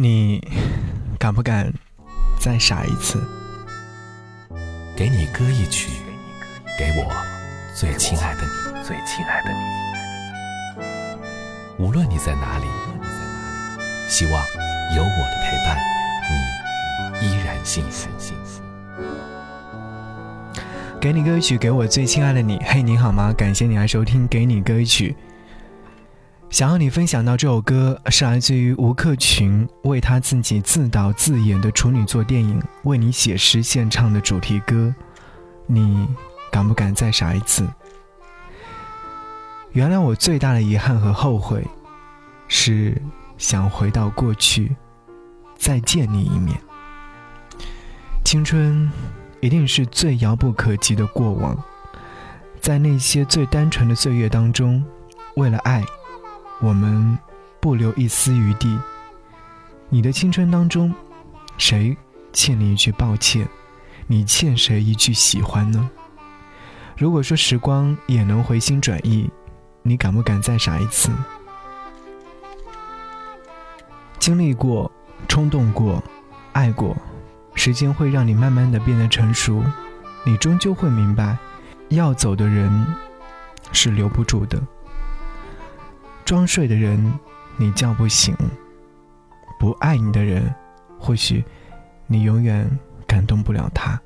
你敢不敢再傻一次？给你歌一曲，给我最亲爱的你，最亲爱的你。无论你在哪里，希望有我的陪伴，你依然幸福。给你歌曲，给我最亲爱的你。嘿，你好吗？感谢你来收听《给你歌曲》。想要你分享到这首歌，是来自于吴克群为他自己自导自演的处女作电影《为你写诗》献唱的主题歌。你敢不敢再傻一次？原来我最大的遗憾和后悔，是想回到过去，再见你一面。青春一定是最遥不可及的过往，在那些最单纯的岁月当中，为了爱。我们不留一丝余地。你的青春当中，谁欠你一句抱歉？你欠谁一句喜欢呢？如果说时光也能回心转意，你敢不敢再傻一次？经历过，冲动过，爱过，时间会让你慢慢的变得成熟。你终究会明白，要走的人是留不住的。装睡的人，你叫不醒；不爱你的人，或许你永远感动不了他。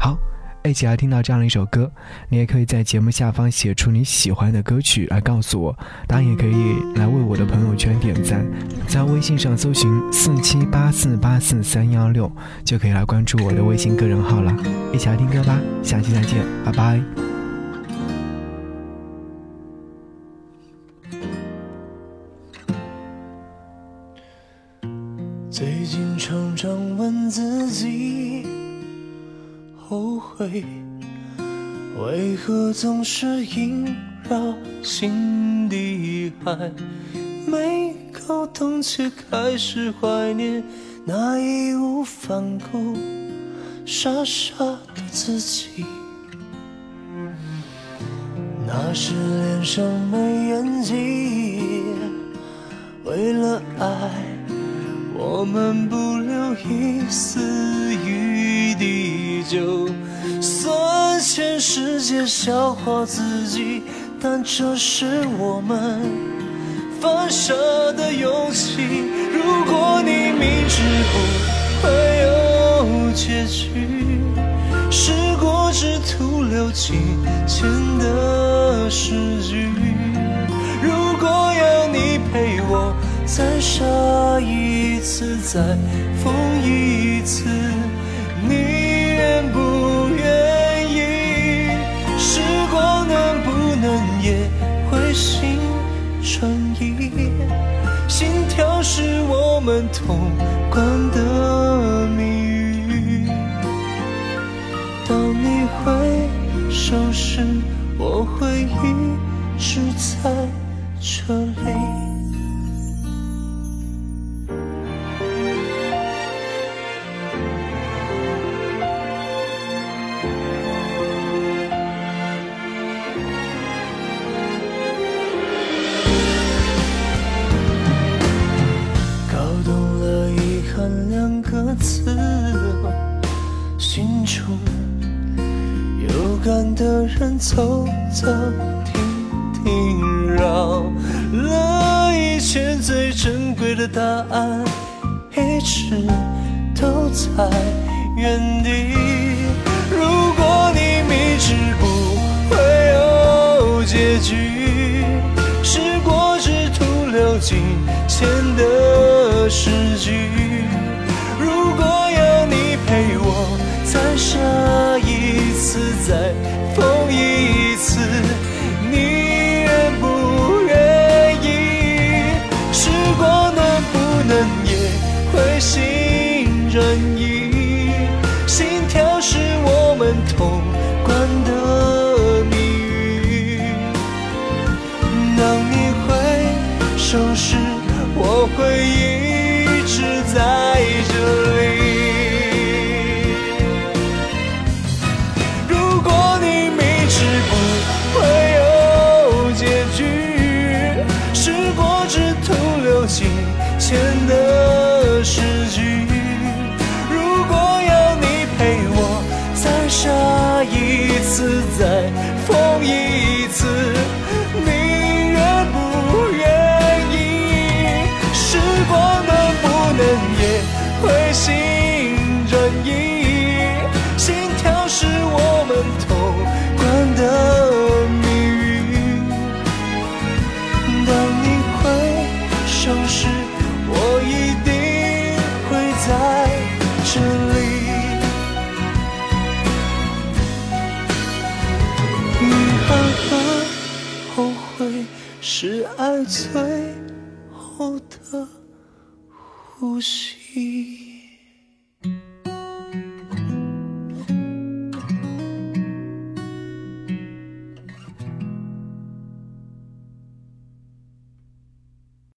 好，一起来听到这样的一首歌。你也可以在节目下方写出你喜欢的歌曲来告诉我，当然也可以来为我的朋友圈点赞，在微信上搜寻四七八四八四三幺六，就可以来关注我的微信个人号了。一起来听歌吧，下期再见，拜拜。自己，后悔为何总是萦绕心底，还没搞懂，却开始怀念那义无反顾、傻傻的自己。那时脸上没演技，为了爱。我们不留一丝余地，就算全世界笑话自己，但这是我们犯傻的勇气。如果你明知不会有结局，是果只徒留几千的诗句。再傻一次，再疯一次，你愿不愿意？时光能不能也会心转意？心跳是我们通关的谜语。当你回首时，我会一直在这里。两个字心中有感的人走走停停，绕了一圈最珍贵的答案，一直都在原地。如果你明知不会有结局，我能不能也会心转意？心跳是我们通关的谜语。当你回首时，我会一直在。前的诗句。如果要你陪我再傻一次，再疯一次，你愿不愿意？时光能不能也会是爱最后的呼吸。